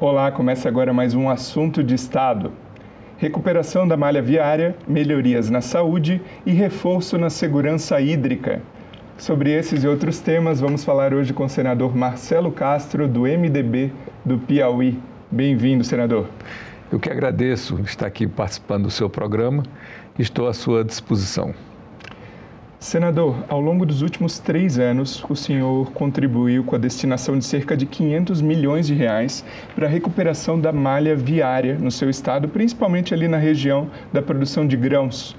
Olá, começa agora mais um assunto de Estado. Recuperação da malha viária, melhorias na saúde e reforço na segurança hídrica. Sobre esses e outros temas, vamos falar hoje com o senador Marcelo Castro, do MDB do Piauí. Bem-vindo, senador. Eu que agradeço estar aqui participando do seu programa. Estou à sua disposição. Senador, ao longo dos últimos três anos, o senhor contribuiu com a destinação de cerca de 500 milhões de reais para a recuperação da malha viária no seu estado, principalmente ali na região da produção de grãos.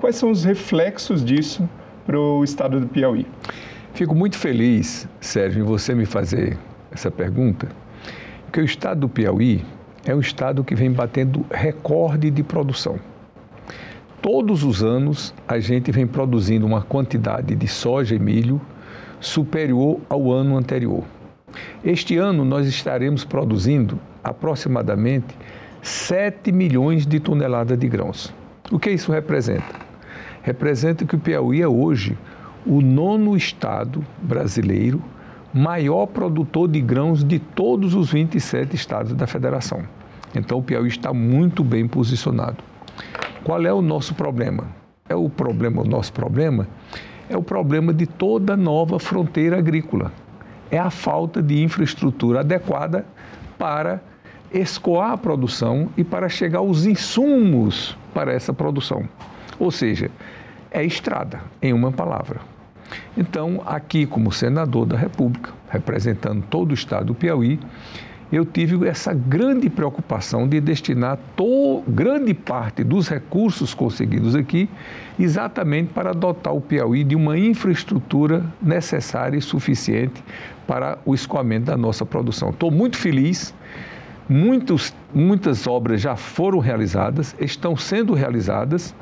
Quais são os reflexos disso para o estado do Piauí? Fico muito feliz, Sérgio, em você me fazer essa pergunta, porque o estado do Piauí é um estado que vem batendo recorde de produção todos os anos a gente vem produzindo uma quantidade de soja e milho superior ao ano anterior. Este ano nós estaremos produzindo aproximadamente 7 milhões de toneladas de grãos. O que isso representa? Representa que o Piauí é hoje o nono estado brasileiro maior produtor de grãos de todos os 27 estados da federação. Então o Piauí está muito bem posicionado. Qual é o nosso problema? É o problema, o nosso problema é o problema de toda nova fronteira agrícola. É a falta de infraestrutura adequada para escoar a produção e para chegar aos insumos para essa produção. Ou seja, é estrada, em uma palavra. Então, aqui, como senador da República, representando todo o estado do Piauí, eu tive essa grande preocupação de destinar to, grande parte dos recursos conseguidos aqui exatamente para dotar o Piauí de uma infraestrutura necessária e suficiente para o escoamento da nossa produção. Estou muito feliz. Muitos, muitas obras já foram realizadas, estão sendo realizadas,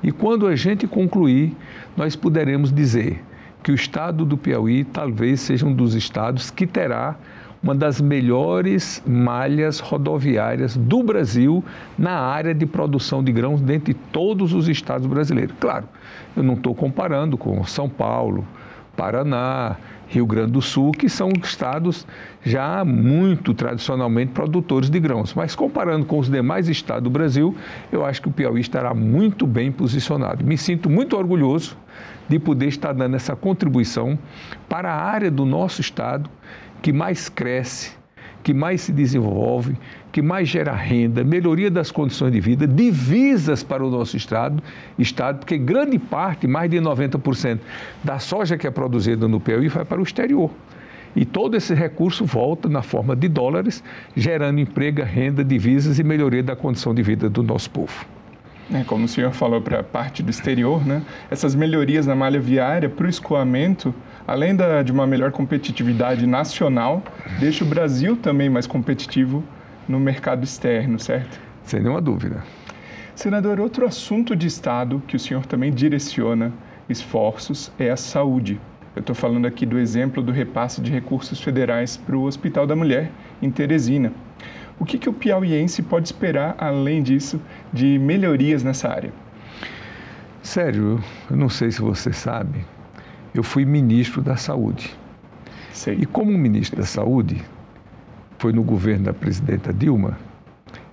e quando a gente concluir, nós poderemos dizer que o estado do Piauí talvez seja um dos estados que terá uma das melhores malhas rodoviárias do Brasil na área de produção de grãos dentre todos os estados brasileiros. Claro, eu não estou comparando com São Paulo, Paraná, Rio Grande do Sul, que são estados já muito tradicionalmente produtores de grãos. Mas comparando com os demais estados do Brasil, eu acho que o Piauí estará muito bem posicionado. Me sinto muito orgulhoso de poder estar dando essa contribuição para a área do nosso estado que mais cresce, que mais se desenvolve, que mais gera renda, melhoria das condições de vida, divisas para o nosso estado, estado porque grande parte, mais de 90% da soja que é produzida no Piauí vai para o exterior. E todo esse recurso volta na forma de dólares, gerando emprego, renda, divisas e melhoria da condição de vida do nosso povo. É, como o senhor falou para a parte do exterior, né? essas melhorias na malha viária para o escoamento além da, de uma melhor competitividade nacional, deixa o Brasil também mais competitivo no mercado externo, certo? Sem nenhuma dúvida. Senador, outro assunto de Estado que o senhor também direciona esforços é a saúde. Eu estou falando aqui do exemplo do repasse de recursos federais para o Hospital da Mulher, em Teresina. O que, que o piauiense pode esperar, além disso, de melhorias nessa área? Sério, eu não sei se você sabe, eu fui ministro da Saúde. Sei. E como ministro da Saúde, foi no governo da presidenta Dilma,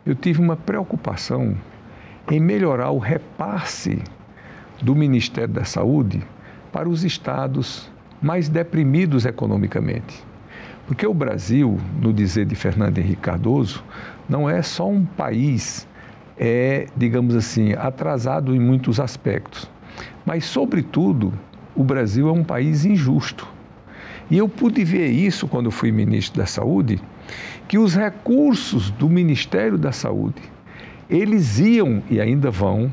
eu tive uma preocupação em melhorar o repasse do Ministério da Saúde para os estados mais deprimidos economicamente. Porque o Brasil, no dizer de Fernando Henrique Cardoso, não é só um país, é, digamos assim, atrasado em muitos aspectos, mas, sobretudo, o Brasil é um país injusto. E eu pude ver isso quando fui ministro da Saúde, que os recursos do Ministério da Saúde, eles iam e ainda vão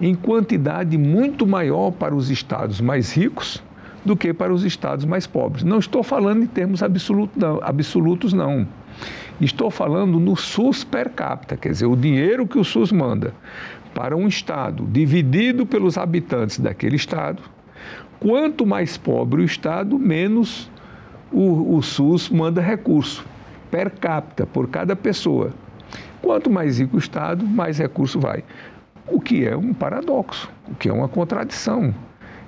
em quantidade muito maior para os estados mais ricos do que para os estados mais pobres. Não estou falando em termos absolutos não, absolutos, não. Estou falando no SUS per capita, quer dizer, o dinheiro que o SUS manda para um estado dividido pelos habitantes daquele estado Quanto mais pobre o Estado, menos o, o SUS manda recurso per capita, por cada pessoa. Quanto mais rico o Estado, mais recurso vai. O que é um paradoxo, o que é uma contradição,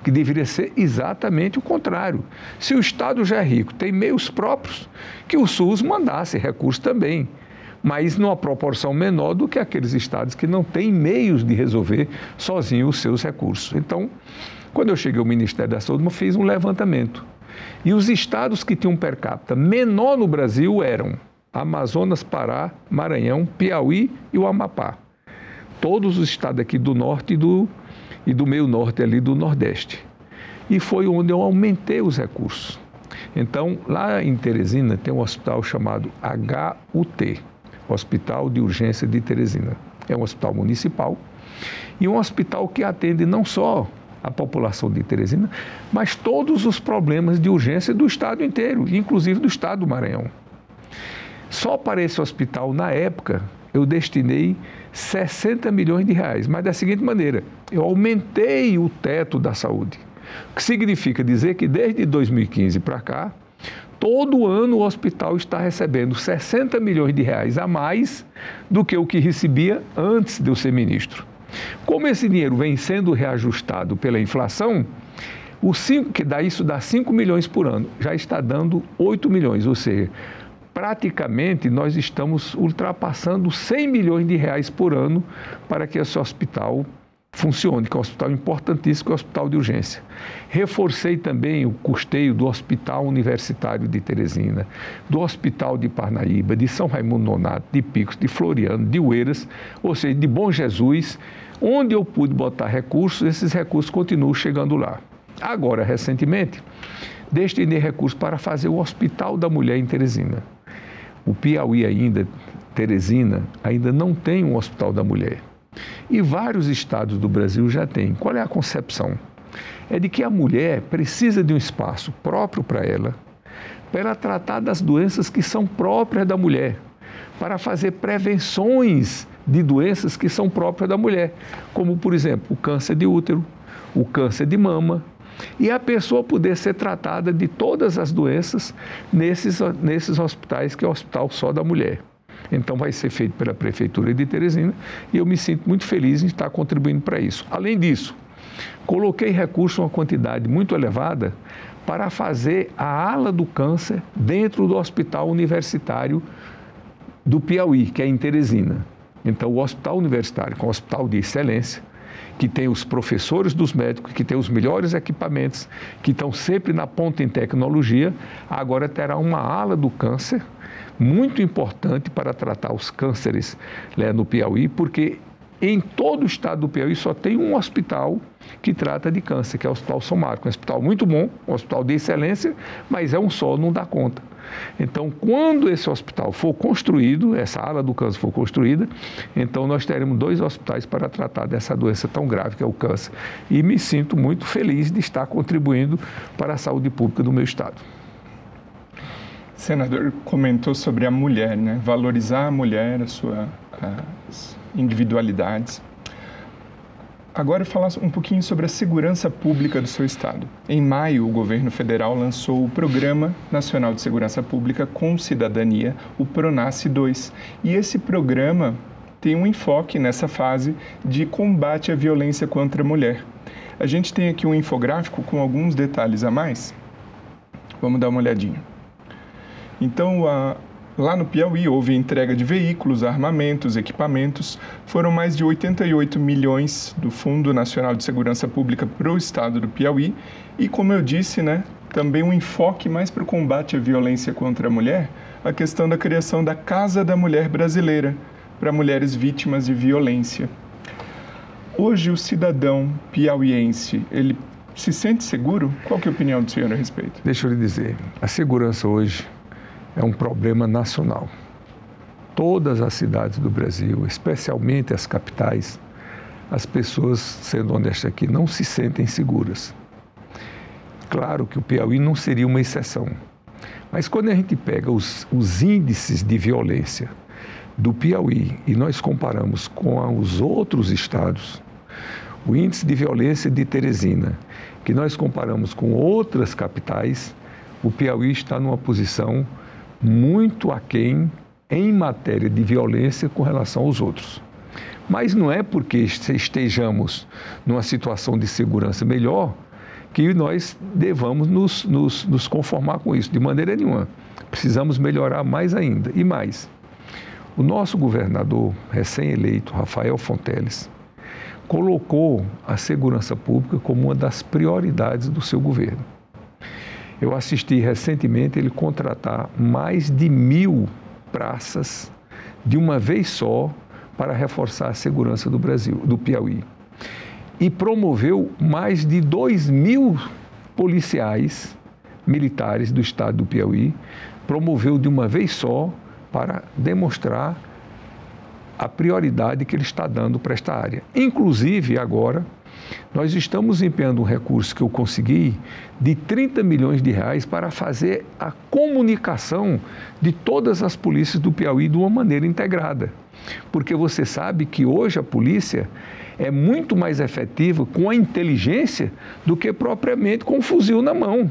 que deveria ser exatamente o contrário. Se o Estado já é rico, tem meios próprios, que o SUS mandasse recurso também. mas numa proporção menor do que aqueles estados que não têm meios de resolver sozinhos os seus recursos. Então, quando eu cheguei ao Ministério da Saúde, eu fiz um levantamento. E os estados que tinham per capita menor no Brasil eram Amazonas, Pará, Maranhão, Piauí e o Amapá. Todos os estados aqui do norte e do, e do meio norte ali do nordeste. E foi onde eu aumentei os recursos. Então, lá em Teresina tem um hospital chamado HUT, Hospital de Urgência de Teresina. É um hospital municipal e um hospital que atende não só a população de Teresina, mas todos os problemas de urgência do estado inteiro, inclusive do estado do Maranhão. Só para esse hospital, na época, eu destinei 60 milhões de reais, mas da seguinte maneira: eu aumentei o teto da saúde. O que significa dizer que desde 2015 para cá, todo ano o hospital está recebendo 60 milhões de reais a mais do que o que recebia antes de eu ser ministro. Como esse dinheiro vem sendo reajustado pela inflação, o que dá isso dá 5 milhões por ano, já está dando 8 milhões, ou seja, praticamente nós estamos ultrapassando 100 milhões de reais por ano para que esse hospital funcione, que é um hospital importantíssimo, que é o hospital de urgência. Reforcei também o custeio do Hospital Universitário de Teresina, do Hospital de Parnaíba, de São Raimundo Nonato, de Picos, de Floriano, de Ueiras, ou seja, de Bom Jesus, onde eu pude botar recursos, esses recursos continuam chegando lá. Agora, recentemente, destinei recursos para fazer o Hospital da Mulher em Teresina. O Piauí ainda, Teresina, ainda não tem um Hospital da Mulher. E vários estados do Brasil já têm. Qual é a concepção? É de que a mulher precisa de um espaço próprio para ela, para ela tratar das doenças que são próprias da mulher, para fazer prevenções de doenças que são próprias da mulher, como, por exemplo, o câncer de útero, o câncer de mama, e a pessoa poder ser tratada de todas as doenças nesses, nesses hospitais, que é o hospital só da mulher. Então vai ser feito pela Prefeitura de Teresina e eu me sinto muito feliz em estar contribuindo para isso. Além disso, coloquei recursos uma quantidade muito elevada para fazer a ala do câncer dentro do Hospital Universitário do Piauí, que é em Teresina. Então, o Hospital Universitário, que é um hospital de excelência, que tem os professores dos médicos, que tem os melhores equipamentos, que estão sempre na ponta em tecnologia, agora terá uma ala do câncer muito importante para tratar os cânceres né, no Piauí, porque em todo o estado do Piauí só tem um hospital que trata de câncer, que é o Hospital Somático. Um hospital muito bom, um hospital de excelência, mas é um só, não dá conta. Então, quando esse hospital for construído, essa ala do câncer for construída, então nós teremos dois hospitais para tratar dessa doença tão grave que é o câncer. E me sinto muito feliz de estar contribuindo para a saúde pública do meu estado. Senador comentou sobre a mulher, né? Valorizar a mulher, a sua, as individualidades. Agora falar um pouquinho sobre a segurança pública do seu estado. Em maio, o governo federal lançou o Programa Nacional de Segurança Pública com Cidadania, o Pronace 2. E esse programa tem um enfoque nessa fase de combate à violência contra a mulher. A gente tem aqui um infográfico com alguns detalhes a mais. Vamos dar uma olhadinha. Então, a, lá no Piauí houve entrega de veículos, armamentos, equipamentos. Foram mais de 88 milhões do Fundo Nacional de Segurança Pública para o estado do Piauí. E, como eu disse, né, também um enfoque mais para o combate à violência contra a mulher, a questão da criação da Casa da Mulher Brasileira para mulheres vítimas de violência. Hoje o cidadão piauiense, ele se sente seguro? Qual que é a opinião do senhor a respeito? Deixa eu lhe dizer, a segurança hoje é um problema nacional. Todas as cidades do Brasil, especialmente as capitais, as pessoas, sendo honestas aqui, não se sentem seguras. Claro que o Piauí não seria uma exceção, mas quando a gente pega os, os índices de violência do Piauí e nós comparamos com os outros estados, o índice de violência de Teresina, que nós comparamos com outras capitais, o Piauí está numa posição muito aquém em matéria de violência com relação aos outros. Mas não é porque estejamos numa situação de segurança melhor que nós devamos nos, nos, nos conformar com isso, de maneira nenhuma. Precisamos melhorar mais ainda. E mais, O nosso governador recém-eleito, Rafael Fonteles, colocou a segurança pública como uma das prioridades do seu governo. Eu assisti recentemente ele contratar mais de mil praças de uma vez só para reforçar a segurança do Brasil, do Piauí. E promoveu mais de dois mil policiais militares do estado do Piauí, promoveu de uma vez só para demonstrar a prioridade que ele está dando para esta área. Inclusive, agora, nós estamos empenhando um recurso que eu consegui de 30 milhões de reais para fazer a comunicação de todas as polícias do Piauí de uma maneira integrada. Porque você sabe que hoje a polícia é muito mais efetiva com a inteligência do que propriamente com o fuzil na mão.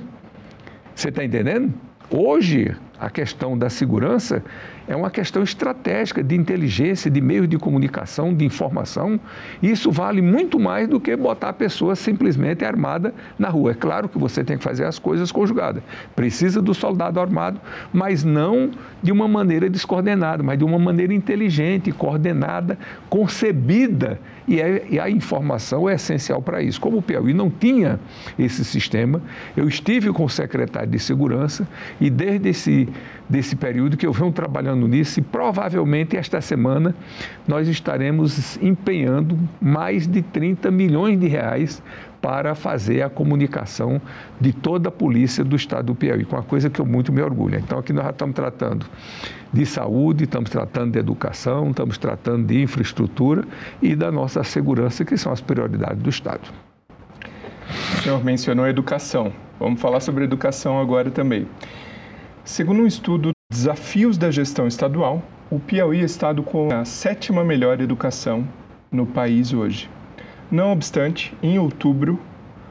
Você está entendendo? Hoje, a questão da segurança é uma questão estratégica de inteligência, de meios de comunicação, de informação. Isso vale muito mais do que botar a pessoa simplesmente armada na rua. É claro que você tem que fazer as coisas conjugadas. Precisa do soldado armado, mas não de uma maneira descoordenada, mas de uma maneira inteligente, coordenada, concebida. E, é, e a informação é essencial para isso. Como o Piauí não tinha esse sistema, eu estive com o secretário de Segurança e desde esse desse período que eu venho trabalhando nisso e provavelmente esta semana nós estaremos empenhando mais de 30 milhões de reais para fazer a comunicação de toda a polícia do estado do Piauí, com uma coisa que eu muito me orgulho. Então aqui nós já estamos tratando de saúde, estamos tratando de educação, estamos tratando de infraestrutura e da nossa segurança, que são as prioridades do estado. O senhor mencionou educação. Vamos falar sobre educação agora também. Segundo um estudo Desafios da Gestão Estadual, o Piauí é estado com a sétima melhor educação no país hoje. Não obstante, em outubro,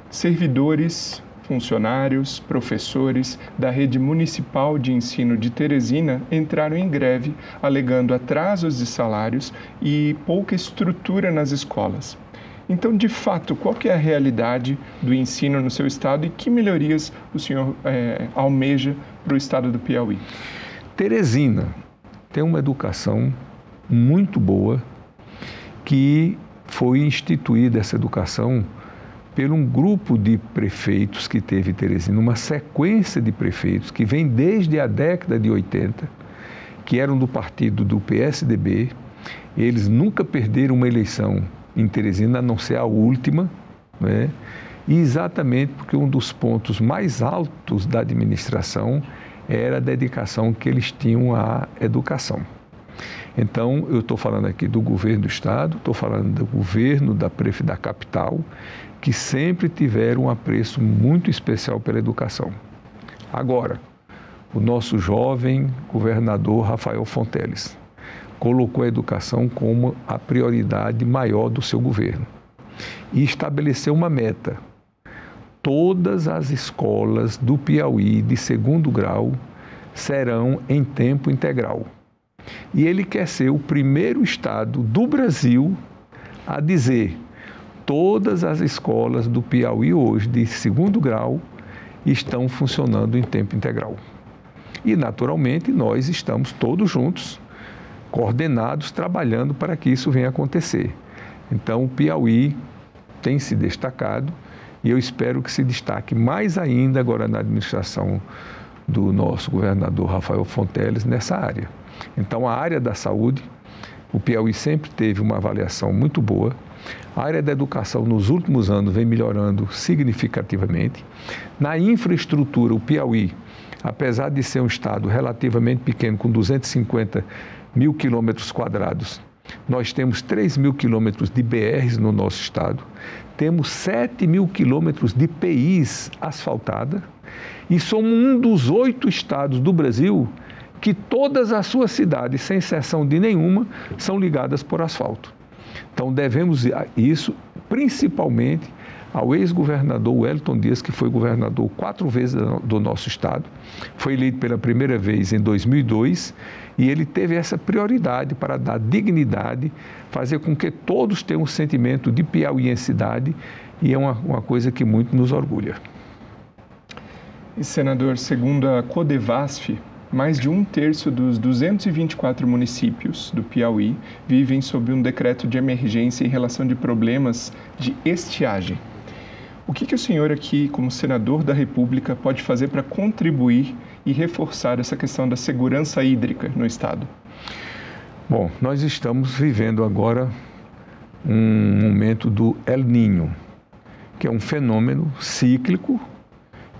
servidores, funcionários, professores da rede municipal de ensino de Teresina entraram em greve alegando atrasos de salários e pouca estrutura nas escolas. Então, de fato, qual é a realidade do ensino no seu estado e que melhorias o senhor é, almeja para o estado do Piauí? Teresina tem uma educação muito boa que foi instituída essa educação por um grupo de prefeitos que teve Teresina, uma sequência de prefeitos que vem desde a década de 80, que eram do partido do PSDB. Eles nunca perderam uma eleição em Teresina, a não ser a última, né? e exatamente porque um dos pontos mais altos da administração era a dedicação que eles tinham à educação. Então, eu estou falando aqui do governo do Estado, estou falando do governo da da capital, que sempre tiveram um apreço muito especial pela educação. Agora, o nosso jovem governador Rafael Fonteles colocou a educação como a prioridade maior do seu governo e estabeleceu uma meta. Todas as escolas do Piauí de segundo grau serão em tempo integral. E ele quer ser o primeiro estado do Brasil a dizer: todas as escolas do Piauí hoje de segundo grau estão funcionando em tempo integral. E, naturalmente, nós estamos todos juntos coordenados, trabalhando para que isso venha acontecer. Então, o Piauí tem se destacado e eu espero que se destaque mais ainda agora na administração do nosso governador Rafael Fonteles nessa área. Então, a área da saúde, o Piauí sempre teve uma avaliação muito boa. A área da educação, nos últimos anos, vem melhorando significativamente. Na infraestrutura, o Piauí, apesar de ser um estado relativamente pequeno, com 250 mil quilômetros quadrados. Nós temos 3 mil quilômetros de BRs no nosso estado, temos 7 mil quilômetros de PIs asfaltada e somos um dos oito estados do Brasil que todas as suas cidades, sem exceção de nenhuma, são ligadas por asfalto. Então devemos isso principalmente ao ex-governador Wellington Dias, que foi governador quatro vezes do nosso estado, foi eleito pela primeira vez em 2002 e ele teve essa prioridade para dar dignidade, fazer com que todos tenham um sentimento de piauiensidade e é uma, uma coisa que muito nos orgulha. E, senador, segundo a Codevasf, mais de um terço dos 224 municípios do Piauí vivem sob um decreto de emergência em relação de problemas de estiagem. O que, que o senhor aqui, como senador da República, pode fazer para contribuir e reforçar essa questão da segurança hídrica no Estado? Bom, nós estamos vivendo agora um momento do El Ninho, que é um fenômeno cíclico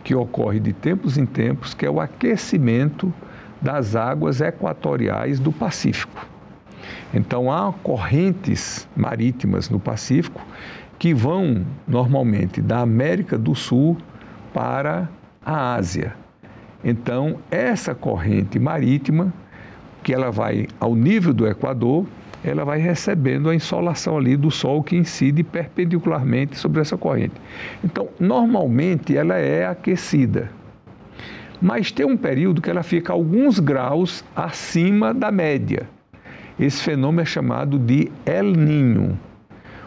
que ocorre de tempos em tempos, que é o aquecimento das águas equatoriais do Pacífico. Então, há correntes marítimas no Pacífico que vão normalmente da América do Sul para a Ásia. Então, essa corrente marítima, que ela vai ao nível do Equador, ela vai recebendo a insolação ali do Sol que incide perpendicularmente sobre essa corrente. Então, normalmente ela é aquecida, mas tem um período que ela fica alguns graus acima da média. Esse fenômeno é chamado de El Ninho.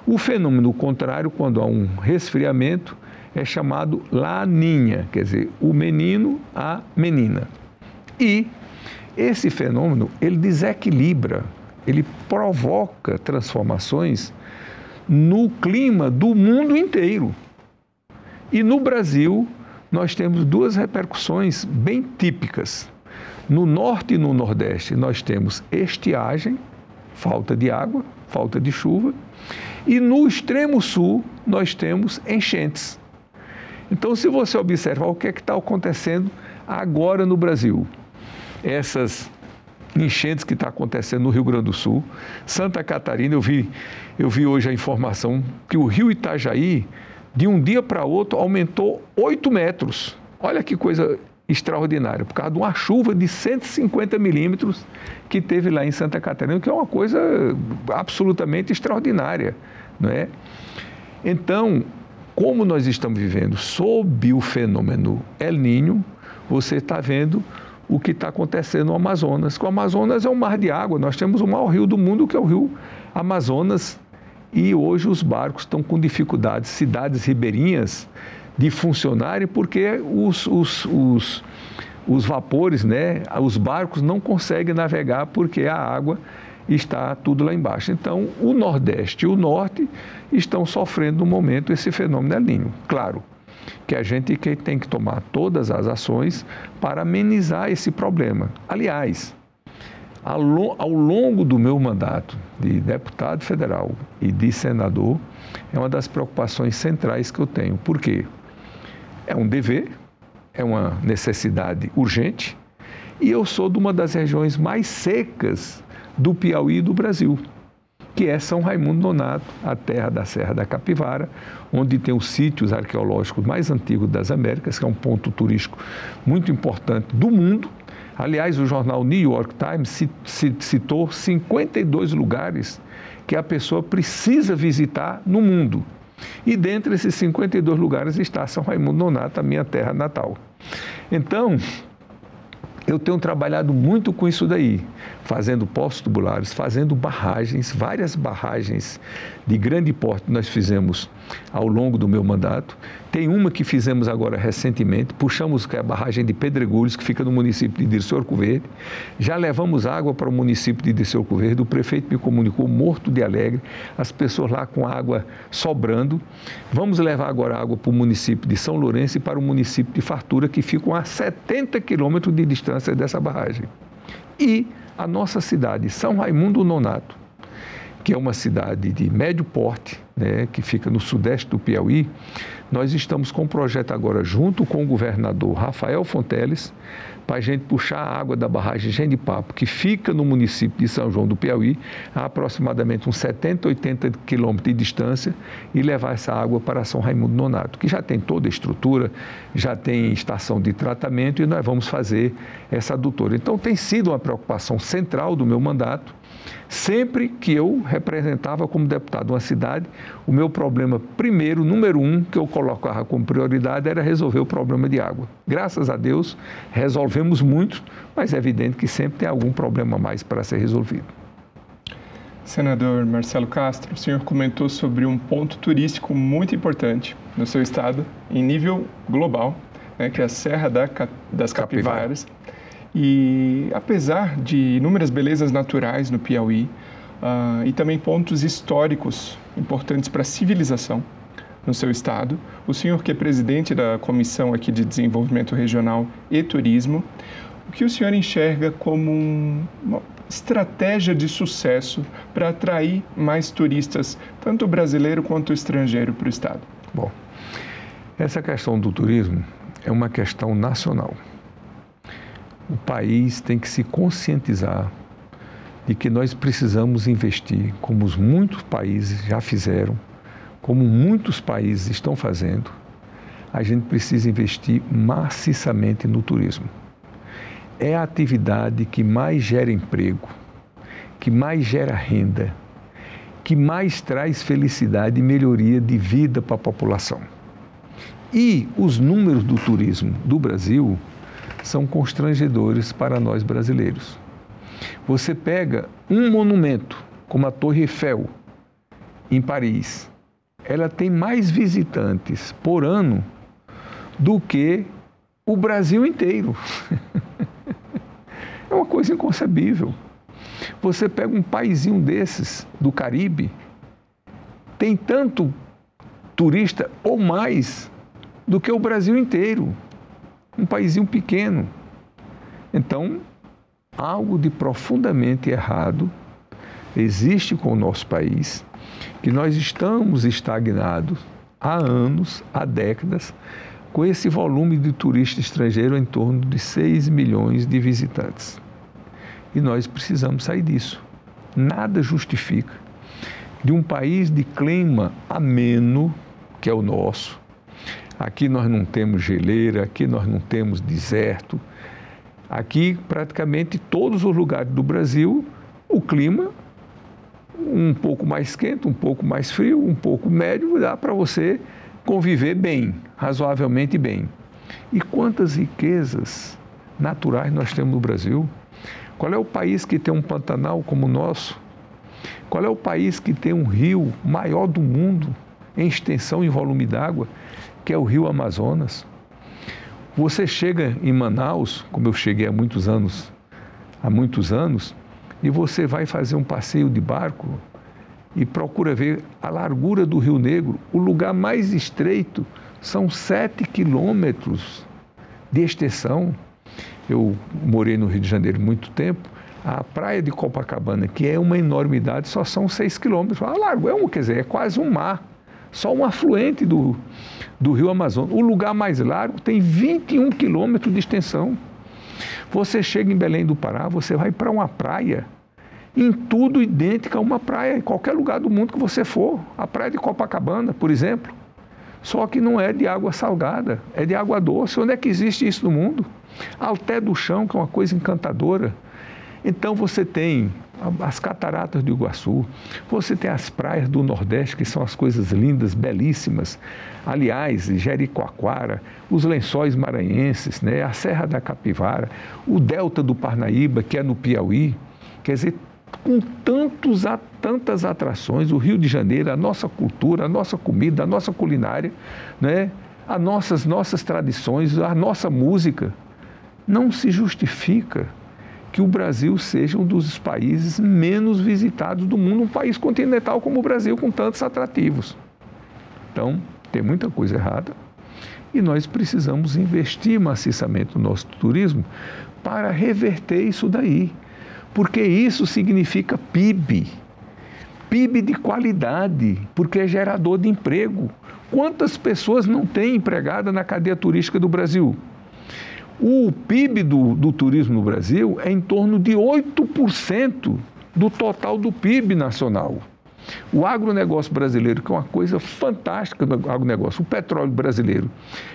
O fenômeno contrário, quando há um resfriamento, é chamado Laninha, quer dizer, o menino, a menina. E esse fenômeno, ele desequilibra ele provoca transformações no clima do mundo inteiro. E no Brasil, nós temos duas repercussões bem típicas. No norte e no nordeste, nós temos estiagem, falta de água, falta de chuva, e no extremo sul, nós temos enchentes. Então, se você observar o que é está acontecendo agora no Brasil, essas enchentes que está acontecendo no Rio Grande do Sul. Santa Catarina, eu vi, eu vi hoje a informação que o rio Itajaí, de um dia para outro, aumentou 8 metros. Olha que coisa extraordinária, por causa de uma chuva de 150 milímetros que teve lá em Santa Catarina, que é uma coisa absolutamente extraordinária, não é? Então, como nós estamos vivendo sob o fenômeno El Ninho, você está vendo o que está acontecendo no Amazonas. O Amazonas é um mar de água, nós temos o maior rio do mundo, que é o rio Amazonas, e hoje os barcos estão com dificuldades, cidades ribeirinhas, de funcionarem, porque os, os, os, os vapores, né, os barcos não conseguem navegar porque a água está tudo lá embaixo. Então, o Nordeste e o Norte estão sofrendo no momento esse fenômeno El Claro, que a gente tem que tomar todas as ações para amenizar esse problema. Aliás, ao longo do meu mandato de deputado federal e de senador, é uma das preocupações centrais que eu tenho. Por quê? É um dever, é uma necessidade urgente e eu sou de uma das regiões mais secas do Piauí e do Brasil que é São Raimundo Nonato, a terra da Serra da Capivara, onde tem os sítios arqueológicos mais antigos das Américas, que é um ponto turístico muito importante do mundo. Aliás, o jornal New York Times citou 52 lugares que a pessoa precisa visitar no mundo. E dentre esses 52 lugares está São Raimundo Nonato, a minha terra natal. Então, eu tenho trabalhado muito com isso daí, fazendo postos tubulares, fazendo barragens, várias barragens de grande porte nós fizemos ao longo do meu mandato. Tem uma que fizemos agora recentemente, puxamos que é a barragem de Pedregulhos, que fica no município de Dirceu Verde. Já levamos água para o município de Dirceu Verde, o prefeito me comunicou morto de alegre, as pessoas lá com água sobrando. Vamos levar agora água para o município de São Lourenço e para o município de Fartura, que ficam a 70 quilômetros de distância dessa barragem. E a nossa cidade, São Raimundo Nonato, que é uma cidade de médio porte, né, que fica no sudeste do Piauí, nós estamos com um projeto agora, junto com o governador Rafael Fonteles, para a gente puxar a água da barragem Genipapo, que fica no município de São João do Piauí, a aproximadamente uns 70, 80 quilômetros de distância, e levar essa água para São Raimundo Nonato, que já tem toda a estrutura, já tem estação de tratamento e nós vamos fazer essa adutora. Então, tem sido uma preocupação central do meu mandato Sempre que eu representava como deputado uma cidade, o meu problema primeiro, número um, que eu colocava como prioridade era resolver o problema de água. Graças a Deus, resolvemos muito, mas é evidente que sempre tem algum problema mais para ser resolvido. Senador Marcelo Castro, o senhor comentou sobre um ponto turístico muito importante no seu estado, em nível global, né, que é a Serra da, das Capivaras. Capivara E apesar de inúmeras belezas naturais no Piauí uh, e também pontos históricos importantes para a civilização no seu estado, o senhor que é presidente da Comissão aqui de Desenvolvimento Regional e Turismo, o que o senhor enxerga como um, uma estratégia de sucesso para atrair mais turistas, tanto brasileiro quanto estrangeiro, para o estado? Bom, essa questão do turismo é uma questão nacional o país tem que se conscientizar de que nós precisamos investir, como os muitos países já fizeram, como muitos países estão fazendo, a gente precisa investir maciçamente no turismo. É a atividade que mais gera emprego, que mais gera renda, que mais traz felicidade e melhoria de vida para a população. E os números do turismo do Brasil são constrangedores para nós brasileiros. Você pega um monumento, como a Torre Eiffel, em Paris, ela tem mais visitantes por ano do que o Brasil inteiro. é uma coisa inconcebível. Você pega um paizinho desses, do Caribe, tem tanto turista ou mais do que o Brasil inteiro um paísinho pequeno. Então, algo de profundamente errado existe com o nosso país, que nós estamos estagnados há anos, há décadas, com esse volume de turista estrangeiro em torno de 6 milhões de visitantes. E nós precisamos sair disso. Nada justifica de um país de clima ameno, que é o nosso, Aqui nós não temos geleira, aqui nós não temos deserto. Aqui, praticamente todos os lugares do Brasil, o clima um pouco mais quente, um pouco mais frio, um pouco médio, dá para você conviver bem, razoavelmente bem. E quantas riquezas naturais nós temos no Brasil? Qual é o país que tem um Pantanal como o nosso? Qual é o país que tem um rio maior do mundo em extensão e volume d'água? Que é o rio Amazonas. Você chega em Manaus, como eu cheguei há muitos anos, há muitos anos, e você vai fazer um passeio de barco e procura ver a largura do Rio Negro. O lugar mais estreito são sete quilômetros de extensão. Eu morei no Rio de Janeiro muito tempo. A praia de Copacabana, que é uma enormidade, só são seis quilômetros. A largo é um, quer dizer, é quase um mar só um afluente do, do rio Amazonas. O lugar mais largo tem 21 quilômetros de extensão. Você chega em Belém do Pará, você vai para uma praia, em tudo idêntica a uma praia, em qualquer lugar do mundo que você for. A praia de Copacabana, por exemplo. Só que não é de água salgada, é de água doce. Onde é que existe isso no mundo? Alté do chão, que é uma coisa encantadora. Então você tem as cataratas do Iguaçu, você tem as praias do Nordeste, que são as coisas lindas, belíssimas. Aliás, Jericoacoara, os lençóis maranhenses, né? a Serra da Capivara, o Delta do Parnaíba, que é no Piauí. Quer dizer, com tantos, tantas atrações, o Rio de Janeiro, a nossa cultura, a nossa comida, a nossa culinária, né? as nossas, nossas tradições, a nossa música, não se justifica que o Brasil seja um dos países menos visitados do mundo, um país continental como o Brasil, com tantos atrativos. Então, tem muita coisa errada e nós precisamos investir maciçamente no nosso turismo para reverter isso daí, porque isso significa PIB. PIB de qualidade, porque é gerador de emprego. Quantas pessoas não têm empregada na cadeia turística do Brasil? O PIB do, do turismo no Brasil é em torno de 8% do total do PIB nacional. O agronegócio brasileiro, que é uma coisa fantástica do agronegócio, o petróleo brasileiro,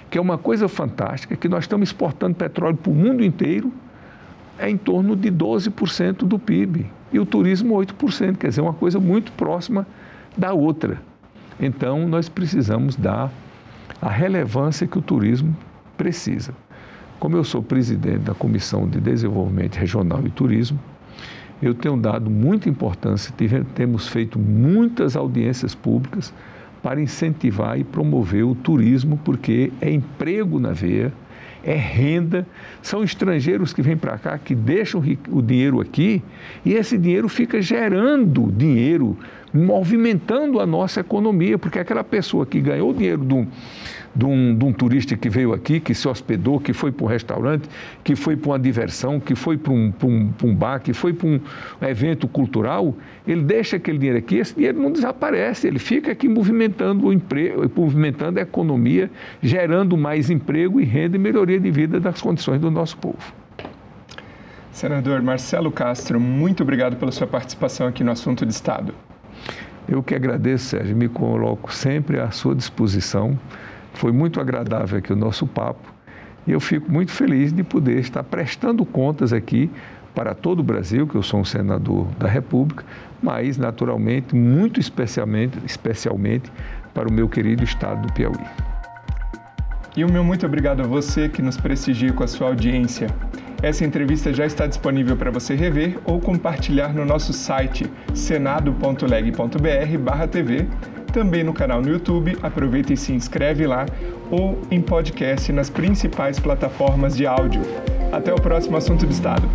que é uma coisa fantástica, que nós estamos exportando petróleo para o mundo inteiro, é em torno de 12% do PIB. E o turismo, 8%, quer dizer, uma coisa muito próxima da outra. Então, nós precisamos dar a relevância que o turismo precisa. Como eu sou presidente da Comissão de Desenvolvimento Regional e Turismo, eu tenho dado muita importância, temos feito muitas audiências públicas para incentivar e promover o turismo, porque é emprego na veia, é renda, são estrangeiros que vêm para cá, que deixam o dinheiro aqui e esse dinheiro fica gerando dinheiro, movimentando a nossa economia, porque aquela pessoa que ganhou o dinheiro um, de um, de um turista que veio aqui, que se hospedou, que foi para um restaurante, que foi para uma diversão, que foi para um, para um, para um bar, que foi para um evento cultural, ele deixa aquele dinheiro aqui, esse dinheiro não desaparece, ele fica aqui movimentando o emprego, movimentando a economia, gerando mais emprego e renda e melhoria de vida das condições do nosso povo. Senador Marcelo Castro, muito obrigado pela sua participação aqui no Assunto de Estado. Eu que agradeço, Sérgio, me coloco sempre à sua disposição foi muito agradável aqui o nosso papo e eu fico muito feliz de poder estar prestando contas aqui para todo o Brasil, que eu sou um senador da República, mas naturalmente, muito especialmente, especialmente para o meu querido estado do Piauí. E o meu muito obrigado a você que nos prestigia com a sua audiência. Essa entrevista já está disponível para você rever ou compartilhar no nosso site senado.leg.br/tv também no canal no YouTube, aproveita e se inscreve lá, ou em podcast nas principais plataformas de áudio. Até o próximo assunto de Estado.